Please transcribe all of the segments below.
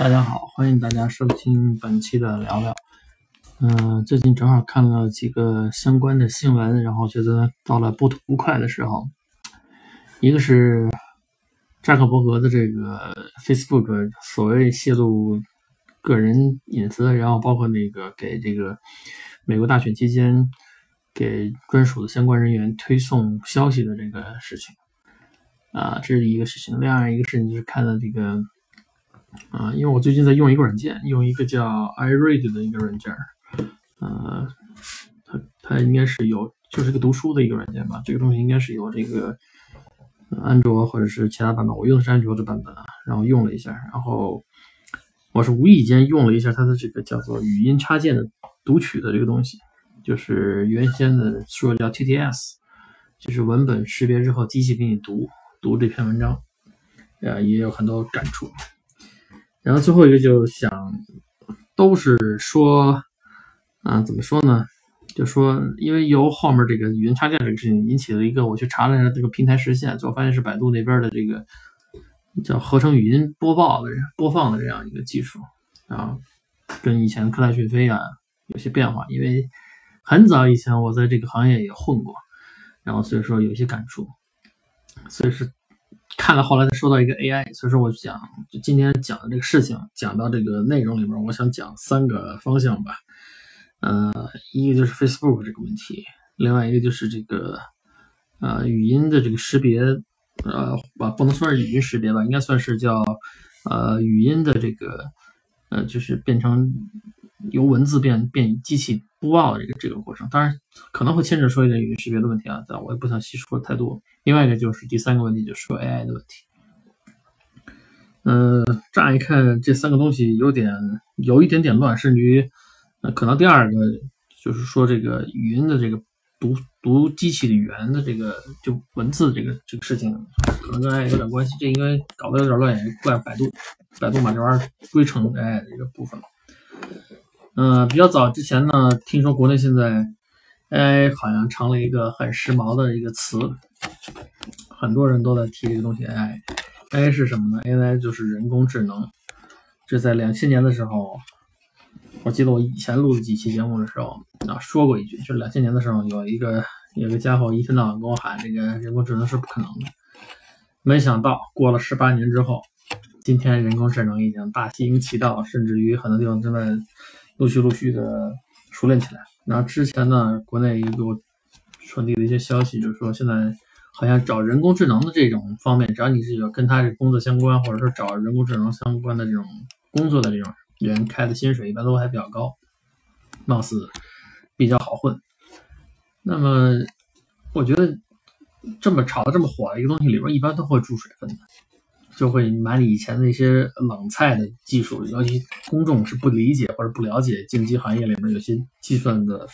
大家好，欢迎大家收听本期的聊聊。嗯，最近正好看了几个相关的新闻，然后觉得到了不吐不快的时候。一个是扎克伯格的这个 Facebook 所谓泄露个人隐私，然后包括那个给这个美国大选期间给专属的相关人员推送消息的这个事情啊，这是一个事情。另外一个事情就是看了这个。啊，因为我最近在用一个软件，用一个叫 iRead 的一个软件，呃，它它应该是有，就是个读书的一个软件吧。这个东西应该是有这个安卓或者是其他版本，我用的是安卓的版本啊。然后用了一下，然后我是无意间用了一下它的这个叫做语音插件的读取的这个东西，就是原先的说叫 TTS，就是文本识别之后机器给你读读这篇文章，呃，也有很多感触。然后最后一个就想，都是说，啊，怎么说呢？就说因为由后面这个语音插件这个事情引起了一个，我去查了一下这个平台实现，最后发现是百度那边的这个叫合成语音播报的播放的这样一个技术啊，跟以前科大讯飞啊有些变化。因为很早以前我在这个行业也混过，然后所以说有些感触，所以是。看了后来他说到一个 AI，所以说我讲就今天讲的这个事情，讲到这个内容里面，我想讲三个方向吧。呃，一个就是 Facebook 这个问题，另外一个就是这个呃语音的这个识别，呃，不不能说是语音识别吧，应该算是叫呃语音的这个呃就是变成由文字变变机器播报的这个这个过程，当然可能会牵扯说一点语音识别的问题啊，但我也不想细说太多。另外一个就是第三个问题，就是说 AI 的问题。嗯，乍一看这三个东西有点有一点点乱，甚至于，呃，可能第二个就是说这个语音的这个读读机器的语言的这个就文字这个这个事情，可能跟 AI 有点关系。这应该搞得有点乱，也怪百度，百度把这玩意儿归成 AI 的一个部分了。嗯，比较早之前呢，听说国内现在 AI 好像成了一个很时髦的一个词。很多人都在提这个东西，AI，AI 是什么呢？AI 就是人工智能。这在两千年的时候，我记得我以前录了几期节目的时候啊，说过一句，就是两千年的时候，有一个有个家伙一天到晚跟我喊这个人工智能是不可能的。没想到过了十八年之后，今天人工智能已经大行其道，甚至于很多地方正在陆续陆续的熟练起来。然后之前呢，国内也给我传递的一些消息，就是说现在。好像找人工智能的这种方面，只要你是有跟他这工作相关，或者说找人工智能相关的这种工作的这种人，开的薪水一般都还比较高，貌似比较好混。那么，我觉得这么炒的这么火的一个东西里边，一般都会注水分的，就会把你以前的一些冷菜的技术，尤其公众是不理解或者不了解竞技行业里面有些计算的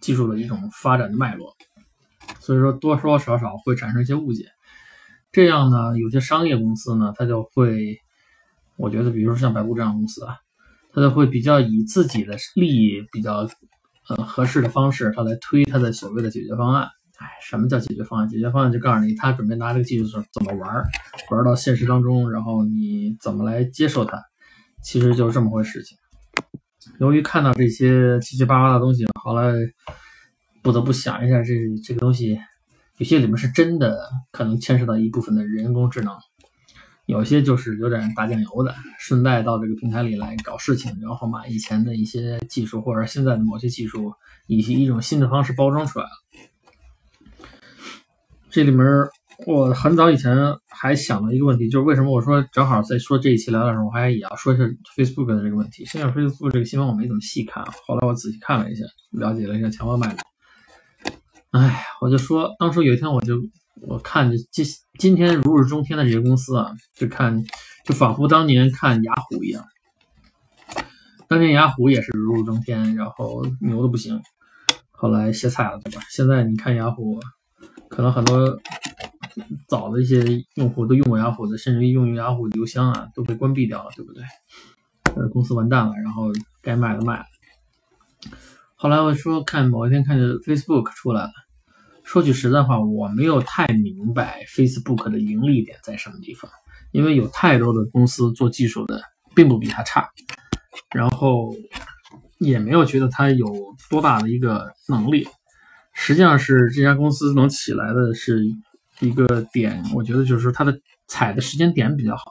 技术的一种发展的脉络。所以说，多多少少会产生一些误解。这样呢，有些商业公司呢，它就会，我觉得，比如说像百度这样公司啊，它就会比较以自己的利益比较呃合适的方式，它来推它的所谓的解决方案。哎，什么叫解决方案？解决方案就告诉你，他准备拿这个技术怎么玩，玩到现实当中，然后你怎么来接受它，其实就是这么回事情。由于看到这些七七八八的东西，后来。不得不想一下，这这个东西有些里面是真的，可能牵涉到一部分的人工智能，有些就是有点打酱油的，顺带到这个平台里来搞事情，然后把以前的一些技术或者现在的某些技术以及一种新的方式包装出来了。这里面我很早以前还想了一个问题，就是为什么我说正好在说这一期聊的时候，我还也要说一下 Facebook 的这个问题。现在 Facebook 这个新闻我没怎么细看，后来我仔细看了一下，了解了一下前后脉络。哎，我就说，当初有一天，我就我看着今今天如日中天的这些公司啊，就看就仿佛当年看雅虎一样。当年雅虎也是如日中天，然后牛的不行，后来歇菜了，对吧？现在你看雅虎，可能很多早的一些用户都用过雅虎的，甚至于用雅虎的邮箱啊都被关闭掉了，对不对？呃，公司完蛋了，然后该卖的卖了。后来我说看某一天看见 Facebook 出来了，说句实在话，我没有太明白 Facebook 的盈利点在什么地方，因为有太多的公司做技术的，并不比它差，然后也没有觉得它有多大的一个能力。实际上是这家公司能起来的是一个点，我觉得就是说它的踩的时间点比较好，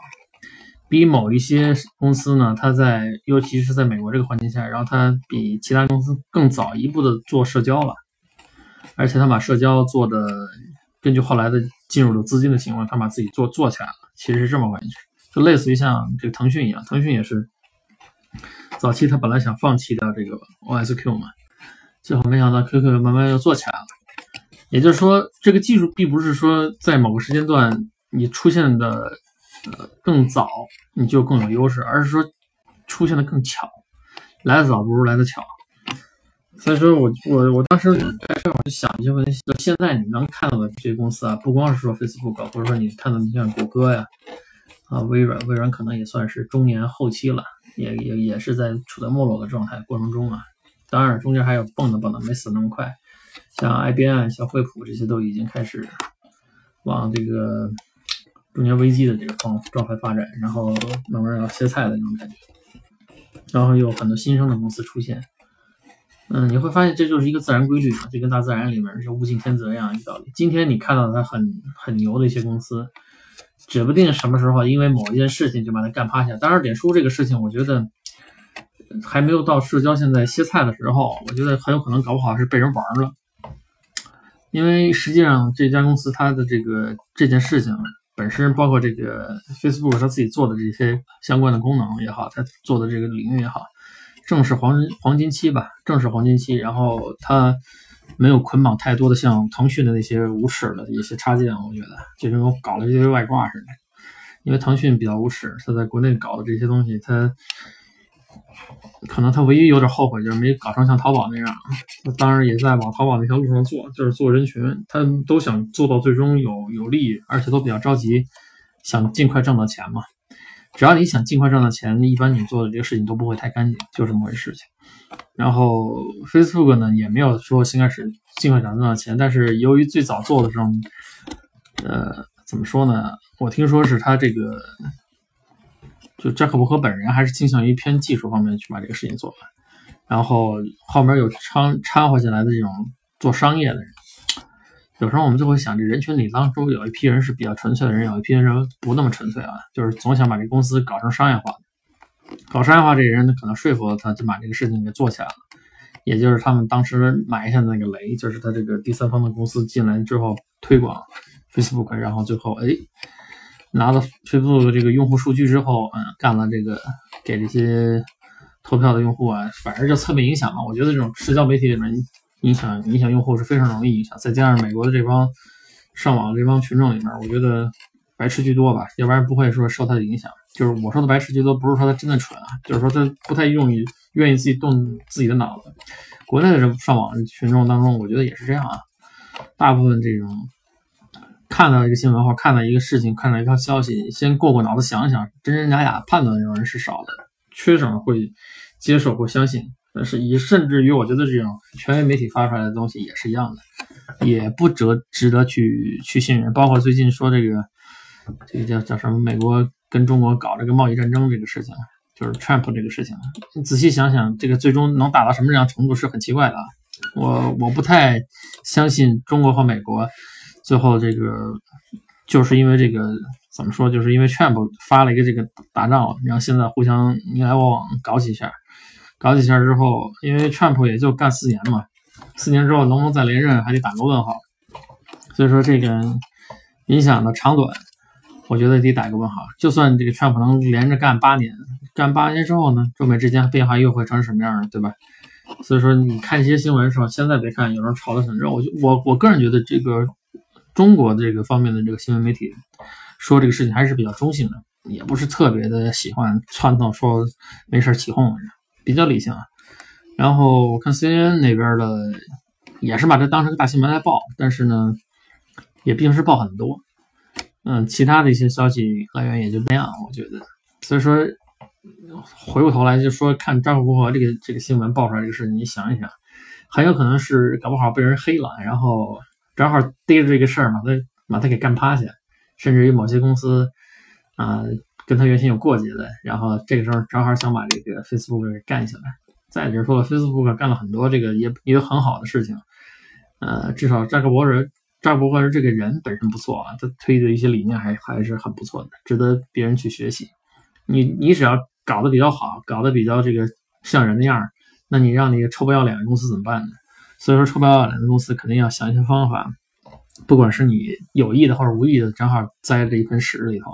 比某一些公司呢，它在尤其是在美国这个环境下，然后它比其他公司更早一步的做社交了，而且他把社交做的，根据后来的进入的资金的情况，他把自己做做起来了，其实是这么回事，就类似于像这个腾讯一样，腾讯也是早期他本来想放弃掉这个 OSQ 嘛。最后没想到，QQ 慢慢又做起来了。也就是说，这个技术并不是说在某个时间段你出现的呃更早你就更有优势，而是说出现的更巧，来的早不如来的巧。所以说我我我当时在这我就想一些问题：就现在你能看到的这些公司啊，不光是说 Facebook，或者说你看到你像谷歌呀啊微软，微软可能也算是中年后期了，也也也是在处在没落的状态过程中啊。当然，中间还有蹦跶蹦跶，没死那么快。像 IBM、像惠普这些都已经开始往这个中年危机的这个方状态发展，然后慢慢要歇菜的那种感觉。然后有很多新生的公司出现。嗯，你会发现这就是一个自然规律嘛，就跟大自然里面是物竞天择一样一个道理。今天你看到它很很牛的一些公司，指不定什么时候因为某一件事情就把它干趴下。当然，脸书这个事情，我觉得。还没有到社交现在歇菜的时候，我觉得很有可能搞不好是被人玩了。因为实际上这家公司它的这个这件事情本身，包括这个 Facebook 它自己做的这些相关的功能也好，它做的这个领域也好，正是黄黄金期吧，正是黄金期。然后它没有捆绑太多的像腾讯的那些无耻的一些插件，我觉得就是搞了一些外挂似的。因为腾讯比较无耻，它在国内搞的这些东西，它。可能他唯一有点后悔，就是没搞成像淘宝那样。当然也在往淘宝那条路上做，就是做人群，他都想做到最终有有利，而且都比较着急，想尽快挣到钱嘛。只要你想尽快挣到钱，一般你做的这个事情都不会太干净，就这么回事情。然后 Facebook 呢，也没有说先开始尽快想挣到钱，但是由于最早做的时候，呃，怎么说呢？我听说是他这个。就扎克伯格本人还是倾向于偏技术方面去把这个事情做完，然后后面有掺掺和进来的这种做商业的人，有时候我们就会想，这人群里当中有一批人是比较纯粹的人，有一批人不那么纯粹啊，就是总想把这公司搞成商业化。搞商业化这个人，可能说服了他，就把这个事情给做起来了。也就是他们当时埋下的那个雷，就是他这个第三方的公司进来之后推广 Facebook，然后最后哎。拿了 Facebook 这个用户数据之后，嗯，干了这个给这些投票的用户啊，反正就侧面影响嘛。我觉得这种社交媒体里面影响影响用户是非常容易影响，再加上美国的这帮上网这帮群众里面，我觉得白痴居多吧，要不然不会说受他的影响。就是我说的白痴居多，不是说他真的蠢啊，就是说他不太愿意愿意自己动自己的脑子。国内的这上网群众当中，我觉得也是这样啊，大部分这种。看到一个新闻或看到一个事情，看到一条消息，先过过脑子想想，真真假假判断的人是少的，缺少会接受或相信。但是以甚至于我觉得这种权威媒体发出来的东西也是一样的，也不值值得去去信任。包括最近说这个这个叫叫什么，美国跟中国搞这个贸易战争这个事情，就是 Trump 这个事情，你仔细想想，这个最终能打到什么样程度是很奇怪的。我我不太相信中国和美国。最后这个就是因为这个怎么说？就是因为 Trump 发了一个这个打仗，然后现在互相你来我往搞几下，搞几下之后，因为 Trump 也就干四年嘛，四年之后能不能再连任还得打个问号。所以说这个影响的长短，我觉得得打一个问号。就算这个 Trump 能连着干八年，干八年之后呢，中美之间变化又会成什么样呢？对吧？所以说你看一些新闻的时候，现在别看有人炒得很热，我就我我个人觉得这个。中国这个方面的这个新闻媒体说这个事情还是比较中性的，也不是特别的喜欢窜动说没事起哄，比较理性啊。然后我看 CNN 那边的也是把这当成个大新闻来报，但是呢也并不是报很多。嗯，其他的一些消息来源也就那样，我觉得。所以说回过头来就说看张克伯这个这个新闻爆出来这个事，你想一想，很有可能是搞不好被人黑了，然后。正好逮着这个事儿把，他把他给干趴下，甚至于某些公司啊跟他原先有过节的，然后这个时候正好想把这个 Facebook 给干下来。再就是说，Facebook 干了很多这个也也有很好的事情，呃，至少扎克伯格扎克伯格这个人本身不错啊，他推的一些理念还还是很不错的，值得别人去学习。你你只要搞得比较好，搞得比较这个像人那样，那你让那个臭不要脸的公司怎么办呢？所以说，臭不要脸的公司肯定要想一些方法。不管是你有意的或者无意的，正好栽这一盆屎里头，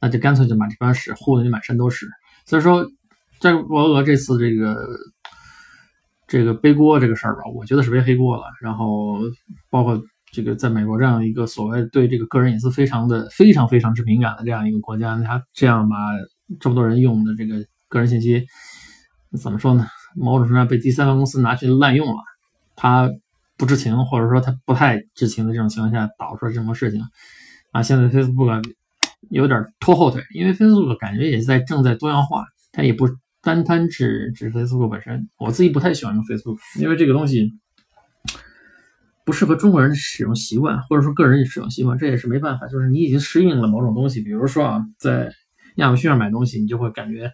那就干脆就把这盆屎糊的你满身都是。所以说，在俄俄这次这个这个背锅这个事儿吧，我觉得是背黑锅了。然后包括这个在美国这样一个所谓对这个个人隐私非常的非常非常之敏感的这样一个国家，他这样把这么多人用的这个个人信息怎么说呢？某种程度上被第三方公司拿去滥用了，他。不知情，或者说他不太知情的这种情况下，导出了这么事情啊！现在 Facebook 有点拖后腿，因为 Facebook 感觉也在正在多样化，它也不单单只只 Facebook 本身。我自己不太喜欢用 Facebook，因为这个东西不适合中国人使用习惯，或者说个人使用习惯，这也是没办法。就是你已经适应了某种东西，比如说啊，在亚马逊上买东西，你就会感觉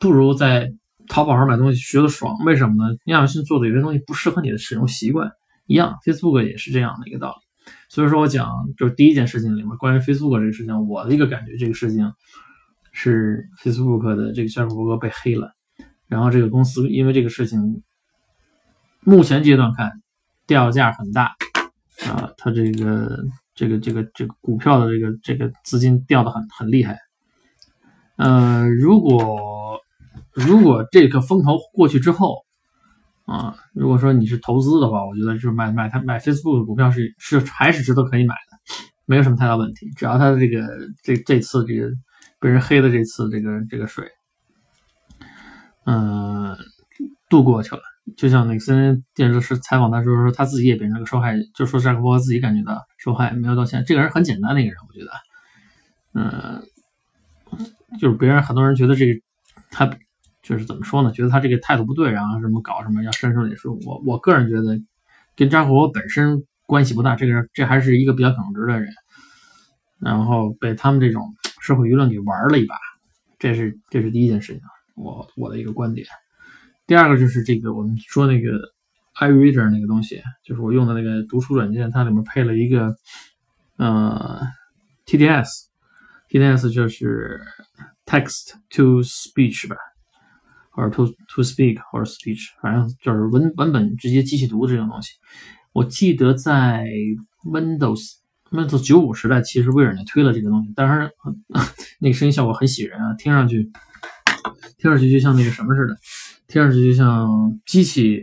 不如在淘宝上买东西学的爽。为什么呢？亚马逊做的有些东西不适合你的使用习惯。一样，Facebook 也是这样的一个道理。所以说我讲，就是第一件事情里面关于 Facebook 这个事情，我的一个感觉，这个事情是 Facebook 的这个扎克伯格被黑了，然后这个公司因为这个事情，目前阶段看掉价很大啊，它这个这个这个这个股票的这个这个资金掉的很很厉害。呃，如果如果这个风头过去之后，啊，如果说你是投资的话，我觉得就是买买它买 Facebook 的股票是是还是值得可以买的，没有什么太大问题。只要它的这个这这次这个被人黑的这次这个这个水，嗯，度过去了。就像那个 CNN 电视是采访他时候说，他自己也变成了个受害，就说扎克伯自己感觉到受害，没有道歉。这个人很简单的一个人，我觉得，嗯，就是别人很多人觉得这个他。就是怎么说呢？觉得他这个态度不对，然后什么搞什么要伸手也是我我个人觉得跟扎克伯格本身关系不大。这个人这还是一个比较耿直的人，然后被他们这种社会舆论给玩了一把，这是这是第一件事情，我我的一个观点。第二个就是这个我们说那个 iReader 那个东西，就是我用的那个读书软件，它里面配了一个呃 TDS，TDS 就是 Text to Speech 吧。或者 to to speak 或者 speech，反正就是文文本直接机器读这种东西。我记得在 Windows Windows 九五时代，其实微软就推了这个东西，但是那个声音效果很喜人啊，听上去听上去就像那个什么似的，听上去就像机器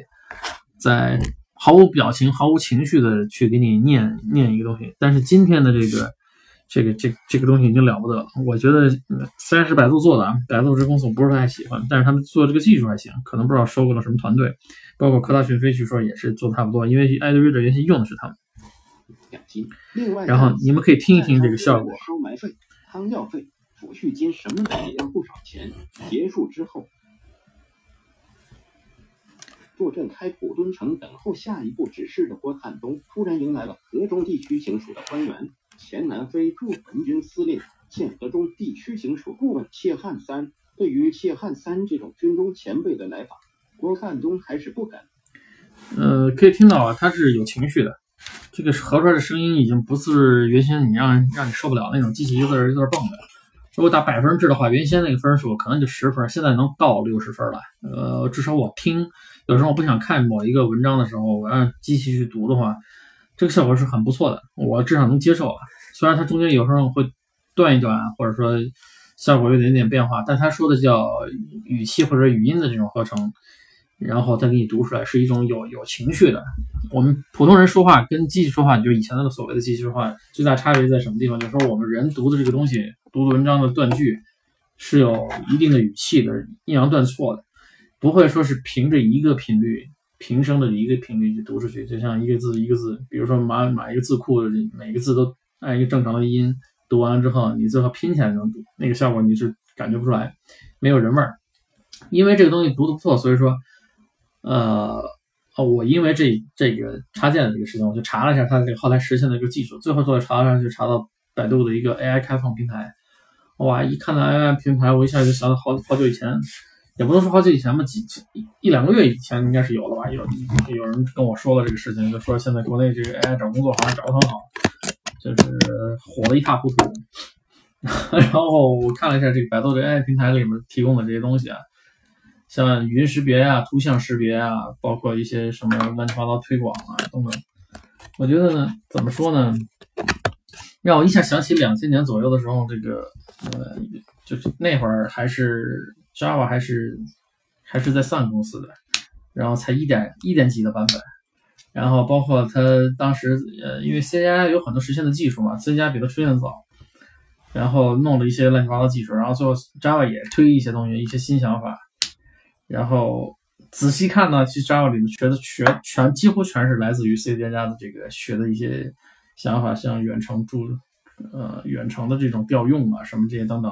在毫无表情、毫无情绪的去给你念念一个东西。但是今天的这个。这个这这个东西已经了不得了，我觉得虽然是百度做的啊，百度这公司我不是太喜欢，但是他们做这个技术还行，可能不知道收购了什么团队，包括科大讯飞据说也是做的差不多，因为 iReader 原先用的是他们。然后你们可以听一听这个效果。收埋费、汤药费、抚恤金什么的也要不少钱。结束之后，坐镇开普敦城等候下一步指示的郭汉东，突然迎来了河中地区警署的官员。前南非驻屯军司令、现河中地区行署顾问谢汉三，对于谢汉三这种军中前辈的来访，郭汉东还是不敢。呃，可以听到啊，他是有情绪的。这个合出来的声音已经不是原先你让让你受不了那种机器一字一字蹦的。如果打百分制的话，原先那个分数可能就十分，现在能到六十分了。呃，至少我听，有时候我不想看某一个文章的时候，我让机器去读的话。这个效果是很不错的，我至少能接受啊。虽然它中间有时候会断一断，或者说效果有点点变化，但他说的叫语气或者语音的这种合成，然后再给你读出来是一种有有情绪的。我们普通人说话跟机器说话，就以前那个所谓的机器说话，最大差别在什么地方？就是说我们人读的这个东西，读文章的断句是有一定的语气的，抑扬顿挫的，不会说是凭着一个频率。平声的一个频率去读出去，就像一个字一个字，比如说码码一个字库，每个字都按一个正常的音读完了之后，你最后拼起来能读，那个效果你是感觉不出来，没有人味儿。因为这个东西读的不错，所以说，呃，我因为这这个插件的这个事情，我就查了一下它这个后台实现的一个技术，最后做查上去查到百度的一个 AI 开放平台，哇，一看到 AI 平台，我一下就想到好好久以前，也不能说好久以前吧，几一一两个月以前应该是有了吧？有有人跟我说了这个事情，就说现在国内这个 AI 找工作好像找的很好，就是火的一塌糊涂。然后我看了一下这个百度的 AI 平台里面提供的这些东西啊，像语音识别啊、图像识别啊，包括一些什么乱七八糟推广啊等等。我觉得呢，怎么说呢，让我一下想起两千年左右的时候，这个呃，就是那会儿还是 Java 还是还是在 Sun 公司的，然后才一点一点几的版本，然后包括它当时呃，因为 C 加有很多实现的技术嘛，C 加比它出现早。然后弄了一些乱七八糟技术，然后最后 Java 也推一些东西，一些新想法。然后仔细看呢，其实 Java 里面学的全全几乎全是来自于 C 加加的这个学的一些想法，像远程助呃远程的这种调用啊什么这些等等，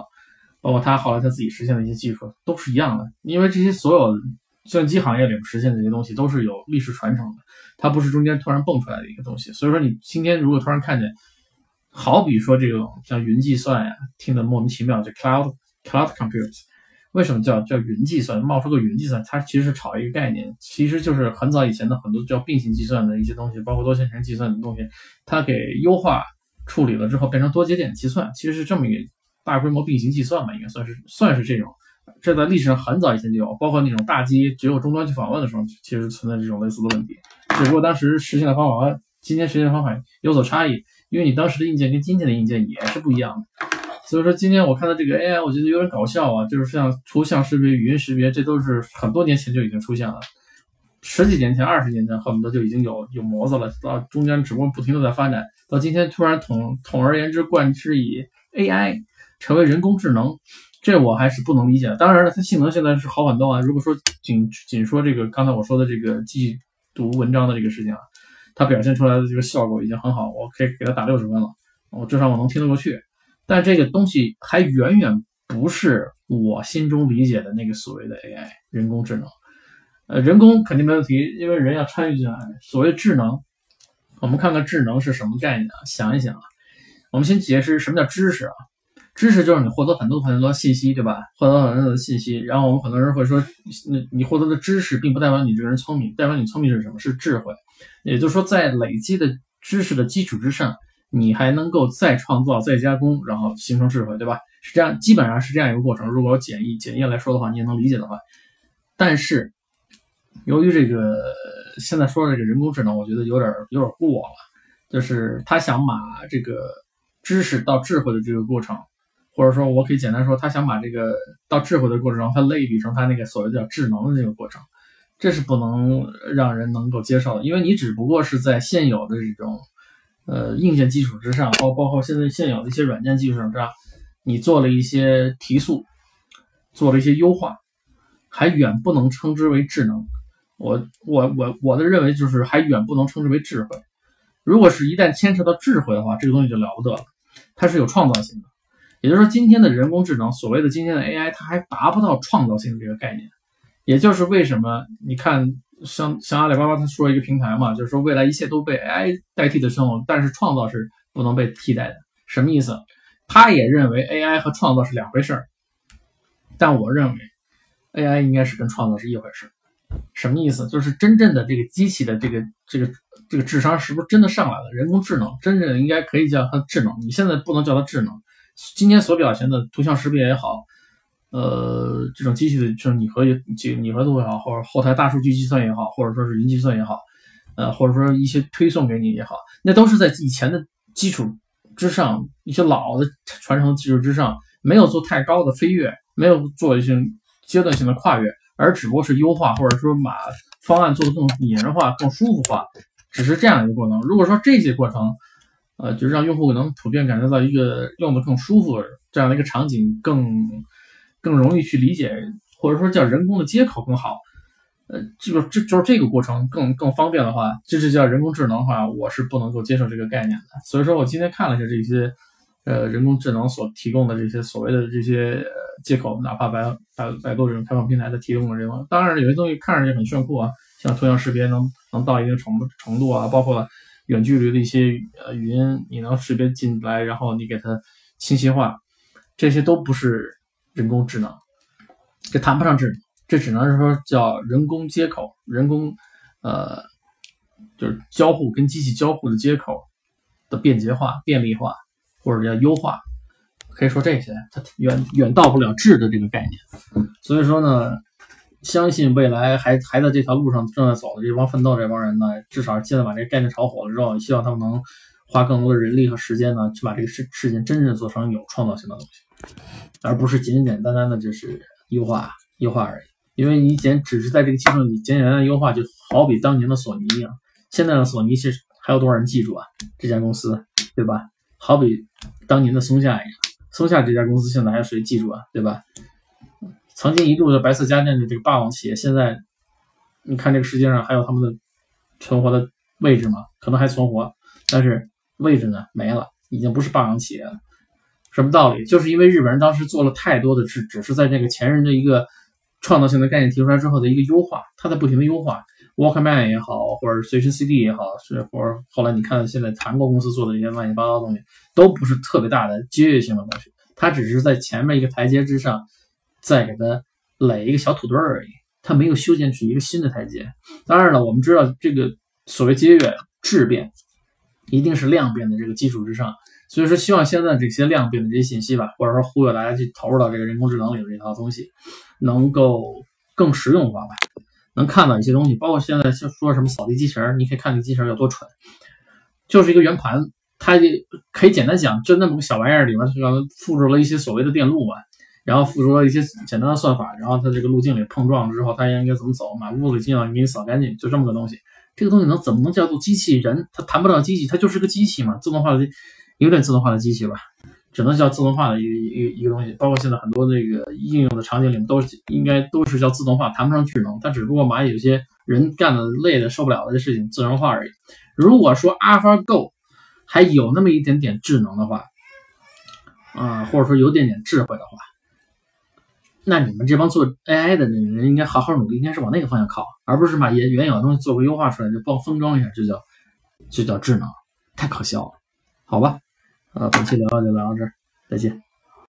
包括他后来他自己实现的一些技术都是一样的。因为这些所有计算机行业里面实现的这些东西都是有历史传承的，它不是中间突然蹦出来的一个东西。所以说你今天如果突然看见。好比说这种像云计算呀，听得莫名其妙，就 cloud cloud computers，为什么叫叫云计算？冒出个云计算，它其实是炒一个概念，其实就是很早以前的很多叫并行计算的一些东西，包括多线程计算的东西，它给优化处理了之后变成多节点计算，其实是这么一个大规模并行计算吧，应该算是算是这种。这在历史上很早以前就有，包括那种大机只有终端去访问的时候，其实存在这种类似的问题，只不过当时实现的方法和今天实现的方法有所差异。因为你当时的硬件跟今天的硬件也是不一样的，所以说今天我看到这个 AI，我觉得有点搞笑啊，就是像图像识别、语音识别，这都是很多年前就已经出现了，十几年前、二十年前恨不得就已经有有模子了，到中间只不过不停的在发展，到今天突然统统而言之冠之以 AI 成为人工智能，这我还是不能理解。当然了，它性能现在是好很多啊。如果说仅仅说这个刚才我说的这个记读文章的这个事情啊。它表现出来的这个效果已经很好，我可以给它打六十分了，我至少我能听得过去。但这个东西还远远不是我心中理解的那个所谓的 AI 人工智能。呃，人工肯定没问题，因为人要参与进来。所谓智能，我们看看智能是什么概念啊？想一想啊，我们先解释什么叫知识啊？知识就是你获得很多很多信息，对吧？获得很多的信息，然后我们很多人会说，那你获得的知识并不代表你这个人聪明，代表你聪明是什么？是智慧。也就是说，在累积的知识的基础之上，你还能够再创造、再加工，然后形成智慧，对吧？是这样，基本上是这样一个过程。如果简易简易来说的话，你也能理解的话。但是，由于这个现在说的这个人工智能，我觉得有点有点过了，就是他想把这个知识到智慧的这个过程，或者说我可以简单说，他想把这个到智慧的过程中，他类比成他那个所谓叫智能的这个过程。这是不能让人能够接受的，因为你只不过是在现有的这种呃硬件基础之上，包包括现在现有的一些软件技术上，你做了一些提速，做了一些优化，还远不能称之为智能。我我我我的认为就是还远不能称之为智慧。如果是一旦牵扯到智慧的话，这个东西就了不得了，它是有创造性的。也就是说，今天的人工智能，所谓的今天的 AI，它还达不到创造性的这个概念。也就是为什么你看，像像阿里巴巴他说一个平台嘛，就是说未来一切都被 AI 代替的时候，但是创造是不能被替代的。什么意思？他也认为 AI 和创造是两回事儿，但我认为 AI 应该是跟创造是一回事儿。什么意思？就是真正的这个机器的这个这个这个智商是不是真的上来了？人工智能真正应该可以叫它智能，你现在不能叫它智能。今天所表现的图像识别也好。呃，这种机器的就是拟合几拟合度也好，或者后台大数据计算也好，或者说是云计算也好，呃，或者说一些推送给你也好，那都是在以前的基础之上，一些老的传承技术之上，没有做太高的飞跃，没有做一些阶段性的跨越，而只不过是优化，或者说把方案做得更拟人化、更舒服化，只是这样一个过程。如果说这些过程，呃，就是让用户能普遍感受到一个用的更舒服这样的一个场景更。更容易去理解，或者说叫人工的接口更好，呃，这个这就是这个过程更更方便的话，这是叫人工智能的话，我是不能够接受这个概念的。所以说我今天看了一下这些，呃，人工智能所提供的这些所谓的这些接口，哪怕百百百度这种开放平台的提供的这种，当然有些东西看上去很炫酷啊，像图像识别能能到一定程程度啊，包括远距离的一些呃语音，你能识别进来，然后你给它清晰化。这些都不是人工智能，这谈不上智能，这只能是说叫人工接口，人工呃就是交互跟机器交互的接口的便捷化、便利化或者叫优化，可以说这些它远远到不了智的这个概念。所以说呢，相信未来还还在这条路上正在走的这帮奋斗这帮人呢，至少现在把这个概念炒火了之后，希望他们能。花更多的人力和时间呢，去把这个事事情真正做成有创造性的东西，而不是简简单单的就是优化优化而已。因为你简只是在这个技术里简简单单优化，就好比当年的索尼一样。现在的索尼其实还有多少人记住啊？这家公司，对吧？好比当年的松下一样，松下这家公司现在还有谁记住啊？对吧？曾经一度的白色家电的这个霸王企业，现在你看这个世界上还有他们的存活的位置吗？可能还存活，但是。位置呢没了，已经不是霸王企业了。什么道理？就是因为日本人当时做了太多的，只只是在这个前人的一个创造性的概念提出来之后的一个优化，它在不停的优化。Walkman 也好，或者随身 CD 也好，是或者后来你看现在韩国公司做的一些乱七八糟的东西，都不是特别大的阶跃性的东西，它只是在前面一个台阶之上再给它垒一个小土堆而已，它没有修建起一个新的台阶。当然了，我们知道这个所谓阶跃质变。一定是量变的这个基础之上，所以说希望现在这些量变的这些信息吧，或者说忽悠大家去投入到这个人工智能里的这套东西，能够更实用化吧，能看到一些东西。包括现在说什么扫地机器人，你可以看这机器人有多蠢，就是一个圆盘，它可以简单讲，就那么个小玩意儿里面附着了一些所谓的电路嘛，然后附着了一些简单的算法，然后它这个路径里碰撞之后，它应该怎么走，满屋子尽量给你扫干净，就这么个东西。这个东西能怎么能叫做机器人？它谈不到机器，它就是个机器嘛，自动化的有点自动化的机器吧，只能叫自动化的一个一一个东西。包括现在很多那个应用的场景里面，都是应该都是叫自动化，谈不上智能。它只不过把有些人干的累的受不了的这事情自动化而已。如果说 AlphaGo 还有那么一点点智能的话，啊，或者说有点点智慧的话。那你们这帮做 AI 的人应该好好努力，应该是往那个方向靠，而不是把原原有的东西做个优化出来就帮封装一下，就叫就叫智能，太可笑了，好吧？呃，本期聊就聊到这儿，再见。